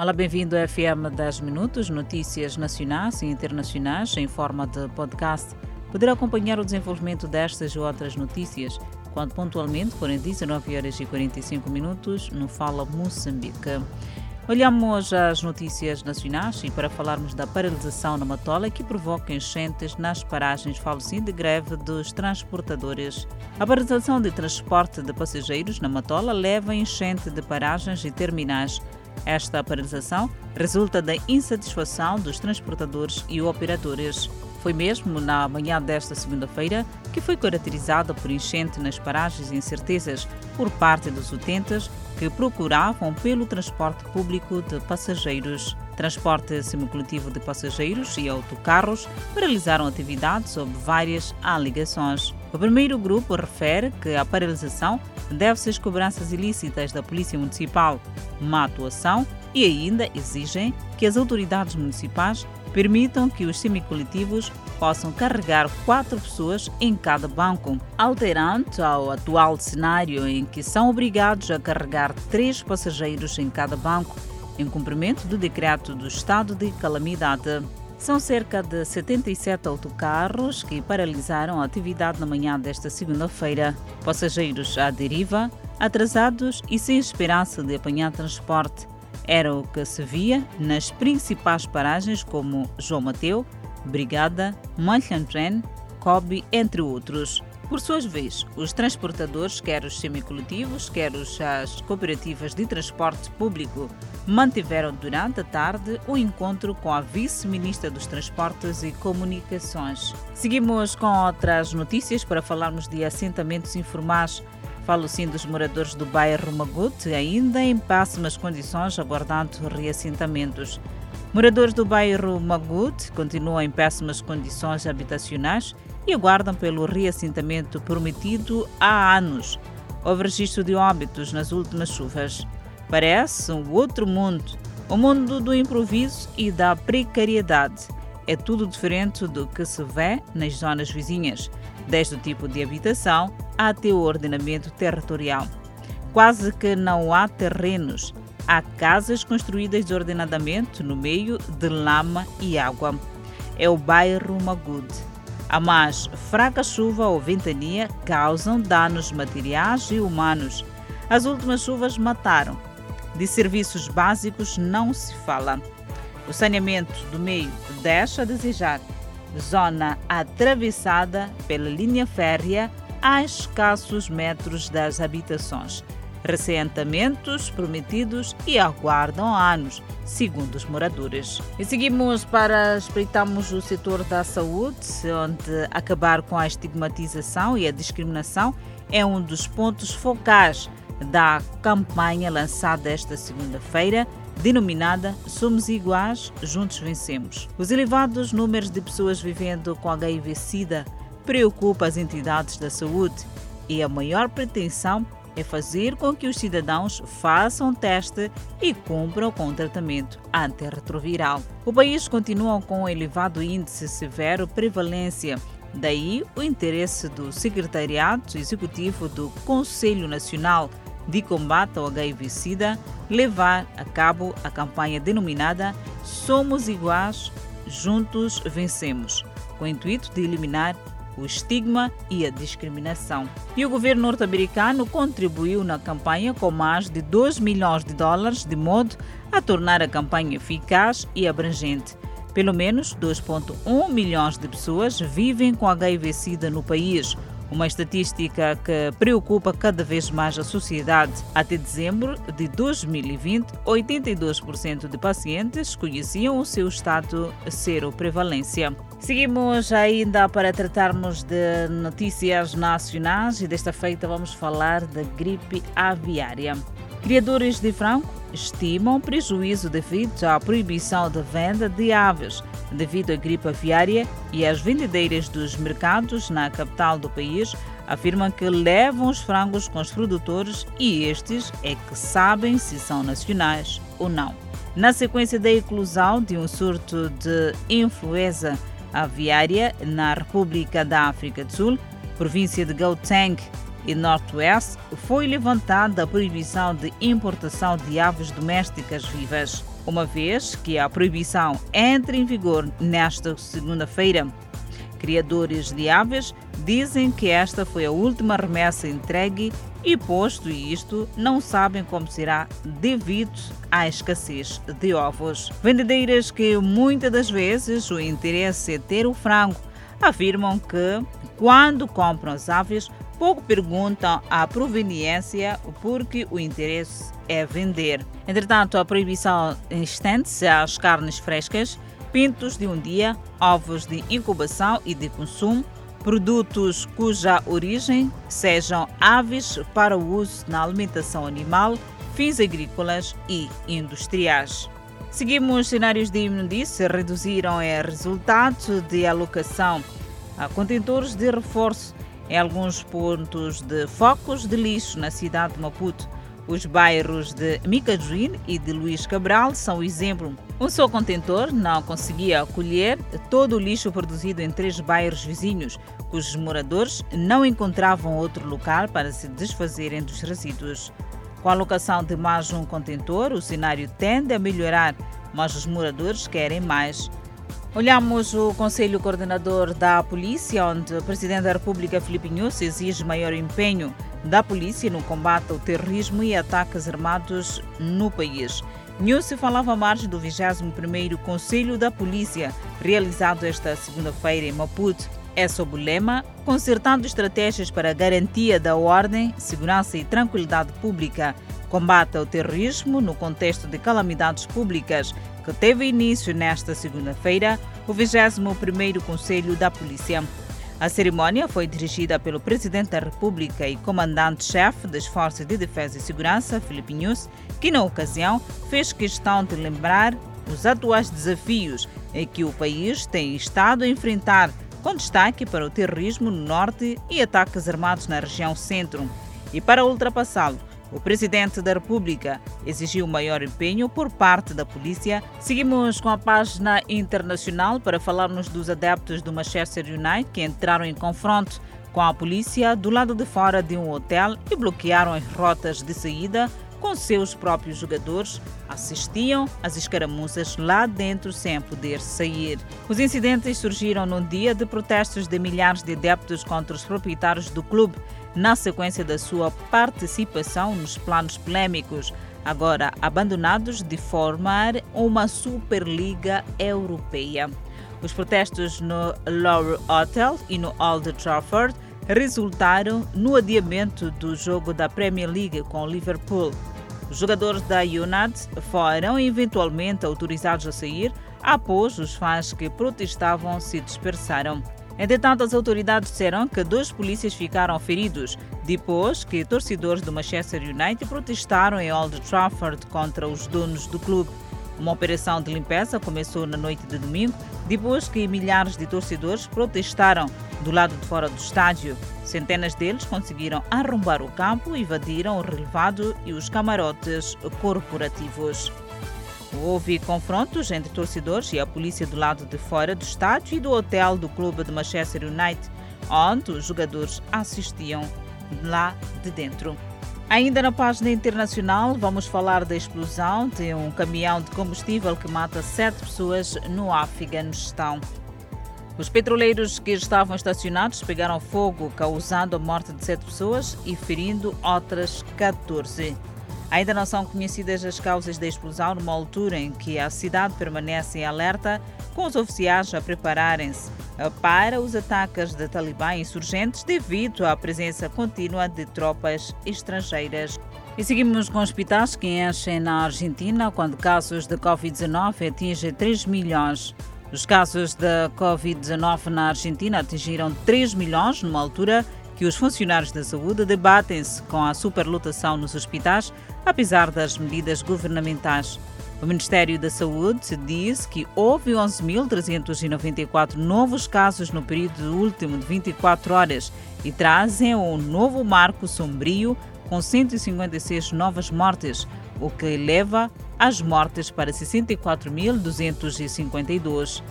Olá, bem-vindo ao FM 10 Minutos, notícias nacionais e internacionais em forma de podcast. Poderá acompanhar o desenvolvimento destas e outras notícias quando pontualmente forem 19 horas e 45 minutos no Fala Moçambique. Olhamos as notícias nacionais e para falarmos da paralisação na Matola que provoca enchentes nas paragens, falo sim de greve dos transportadores. A paralisação de transporte de passageiros na Matola leva a enchente de paragens e terminais. Esta paralisação resulta da insatisfação dos transportadores e operadores. Foi mesmo na manhã desta segunda-feira que foi caracterizada por enchente nas paragens e incertezas por parte dos utentes que procuravam pelo transporte público de passageiros. Transporte semicoletivo de passageiros e autocarros paralisaram atividades sob várias alegações. O primeiro grupo refere que a paralisação deve-se às cobranças ilícitas da Polícia Municipal, má atuação e ainda exigem que as autoridades municipais permitam que os semicoletivos possam carregar quatro pessoas em cada banco, alterando ao atual cenário em que são obrigados a carregar três passageiros em cada banco, em cumprimento do decreto do estado de calamidade. São cerca de 77 autocarros que paralisaram a atividade na manhã desta segunda-feira. Passageiros à deriva, atrasados e sem esperança de apanhar transporte. Era o que se via nas principais paragens como João Mateu, Brigada, Manchantren, Kobe, entre outros. Por sua vez, os transportadores, quer os semicoletivos, quer as cooperativas de transporte público, mantiveram durante a tarde o encontro com a vice-ministra dos Transportes e Comunicações. Seguimos com outras notícias para falarmos de assentamentos informais Falo sim dos moradores do bairro Magut, ainda em péssimas condições, aguardando reassentamentos. Moradores do bairro Magut continuam em péssimas condições habitacionais e aguardam pelo reassentamento prometido há anos. Houve registro de óbitos nas últimas chuvas. Parece um outro mundo, o mundo do improviso e da precariedade. É tudo diferente do que se vê nas zonas vizinhas, desde o tipo de habitação até o ordenamento territorial. Quase que não há terrenos, há casas construídas desordenadamente no meio de lama e água. É o bairro Magud. A mais fraca chuva ou ventania causam danos materiais e humanos. As últimas chuvas mataram. De serviços básicos não se fala. O saneamento do meio deixa a desejar. Zona atravessada pela linha férrea a escassos metros das habitações. Reassentamentos prometidos e aguardam anos, segundo os moradores. E seguimos para espreitarmos o setor da saúde, onde acabar com a estigmatização e a discriminação é um dos pontos focais da campanha lançada esta segunda-feira, denominada Somos Iguais, Juntos Vencemos. Os elevados números de pessoas vivendo com HIV-Sida preocupa as entidades da saúde e a maior pretensão é fazer com que os cidadãos façam teste e cumpram com o tratamento antirretroviral. O país continua com um elevado índice severo prevalência, daí o interesse do Secretariado Executivo do Conselho Nacional de Combate ao HIV-Sida levar a cabo a campanha denominada Somos Iguais, Juntos Vencemos, com o intuito de eliminar o estigma e a discriminação. E o governo norte-americano contribuiu na campanha com mais de 2 milhões de dólares, de modo a tornar a campanha eficaz e abrangente. Pelo menos 2,1 milhões de pessoas vivem com HIV-Sida no país, uma estatística que preocupa cada vez mais a sociedade. Até dezembro de 2020, 82% de pacientes conheciam o seu estado seroprevalência. Seguimos ainda para tratarmos de notícias nacionais e desta feita vamos falar da gripe aviária. Criadores de frango estimam prejuízo devido à proibição da venda de aves devido à gripe aviária e as vendedeiras dos mercados na capital do país afirmam que levam os frangos com os produtores e estes é que sabem se são nacionais ou não. Na sequência da eclosão de um surto de influenza aviária na República da África do Sul, província de Gauteng, e Northwest foi levantada a proibição de importação de aves domésticas vivas, uma vez que a proibição entra em vigor nesta segunda-feira. Criadores de aves dizem que esta foi a última remessa entregue e, posto isto, não sabem como será devido à escassez de ovos. Vendedeiras que muitas das vezes o interesse é ter o frango afirmam que, quando compram as aves, pouco perguntam a proveniência porque o interesse é vender. Entretanto, a proibição estende-se às carnes frescas, pintos de um dia, ovos de incubação e de consumo, produtos cuja origem sejam aves para o uso na alimentação animal, fins agrícolas e industriais. Seguimos cenários de imundície, reduziram o resultado de alocação a contentores de reforço em alguns pontos de focos de lixo na cidade de Maputo. Os bairros de Micajuín e de Luís Cabral são o exemplo. Um só contentor não conseguia acolher todo o lixo produzido em três bairros vizinhos, cujos moradores não encontravam outro local para se desfazerem dos resíduos. Com a alocação de mais um contentor, o cenário tende a melhorar, mas os moradores querem mais. Olhamos o Conselho Coordenador da Polícia, onde o Presidente da República, Filipe Nunes, exige maior empenho da polícia no combate ao terrorismo e ataques armados no país. Nunes falava à margem do 21º Conselho da Polícia, realizado esta segunda-feira em Maputo. É sob o lema Concertando estratégias para a garantia da ordem, segurança e tranquilidade pública, combate ao terrorismo no contexto de calamidades públicas, que teve início nesta segunda-feira, o 21º Conselho da Polícia. A cerimônia foi dirigida pelo Presidente da República e Comandante-Chefe das Forças de Defesa e Segurança, Filipe Nunes, que na ocasião fez questão de lembrar os atuais desafios em que o país tem estado a enfrentar, com destaque para o terrorismo no norte e ataques armados na região centro. E para ultrapassá-lo, o presidente da República exigiu maior empenho por parte da polícia. Seguimos com a página internacional para falarmos dos adeptos do Manchester United que entraram em confronto com a polícia do lado de fora de um hotel e bloquearam as rotas de saída com seus próprios jogadores, assistiam às escaramuças lá dentro sem poder sair. Os incidentes surgiram num dia de protestos de milhares de adeptos contra os proprietários do clube na sequência da sua participação nos planos polêmicos, agora abandonados, de formar uma Superliga Europeia. Os protestos no Lower Hotel e no Old Trafford resultaram no adiamento do jogo da Premier League com Liverpool. Os jogadores da United foram eventualmente autorizados a sair após os fãs que protestavam se dispersaram. Entretanto, as autoridades disseram que dois polícias ficaram feridos depois que torcedores do Manchester United protestaram em Old Trafford contra os donos do clube. Uma operação de limpeza começou na noite de domingo, depois que milhares de torcedores protestaram do lado de fora do estádio. Centenas deles conseguiram arrombar o campo, invadiram o relevado e os camarotes corporativos. Houve confrontos entre torcedores e a polícia do lado de fora do estádio e do hotel do clube de Manchester United, onde os jogadores assistiam lá de dentro. Ainda na página internacional, vamos falar da explosão de um caminhão de combustível que mata sete pessoas no Afeganistão. Os petroleiros que estavam estacionados pegaram fogo, causando a morte de sete pessoas e ferindo outras 14. Ainda não são conhecidas as causas da explosão numa altura em que a cidade permanece em alerta, com os oficiais a prepararem-se para os ataques de talibã insurgentes devido à presença contínua de tropas estrangeiras. E seguimos com hospitais que enchem na Argentina quando casos de Covid-19 atingem 3 milhões. Os casos da Covid-19 na Argentina atingiram 3 milhões numa altura que os funcionários da saúde debatem-se com a superlotação nos hospitais, apesar das medidas governamentais. O Ministério da Saúde disse que houve 11.394 novos casos no período último de 24 horas e trazem um novo marco sombrio com 156 novas mortes, o que eleva as mortes para 64.252.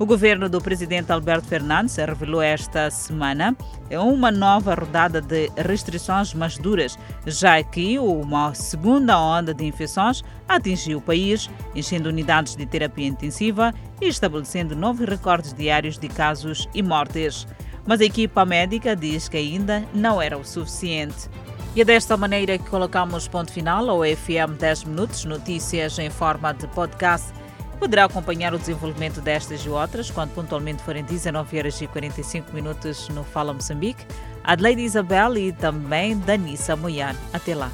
O governo do presidente Alberto Fernandes revelou esta semana uma nova rodada de restrições mais duras, já que uma segunda onda de infecções atingiu o país, enchendo unidades de terapia intensiva e estabelecendo novos recordes diários de casos e mortes. Mas a equipa médica diz que ainda não era o suficiente. E é desta maneira que colocamos ponto final ao FM 10 Minutos, notícias em forma de podcast. Poderá acompanhar o desenvolvimento destas e outras quando pontualmente forem 19 horas e 45 minutos no Fala Moçambique. Adelaide Isabel e também Danissa Moian. Até lá.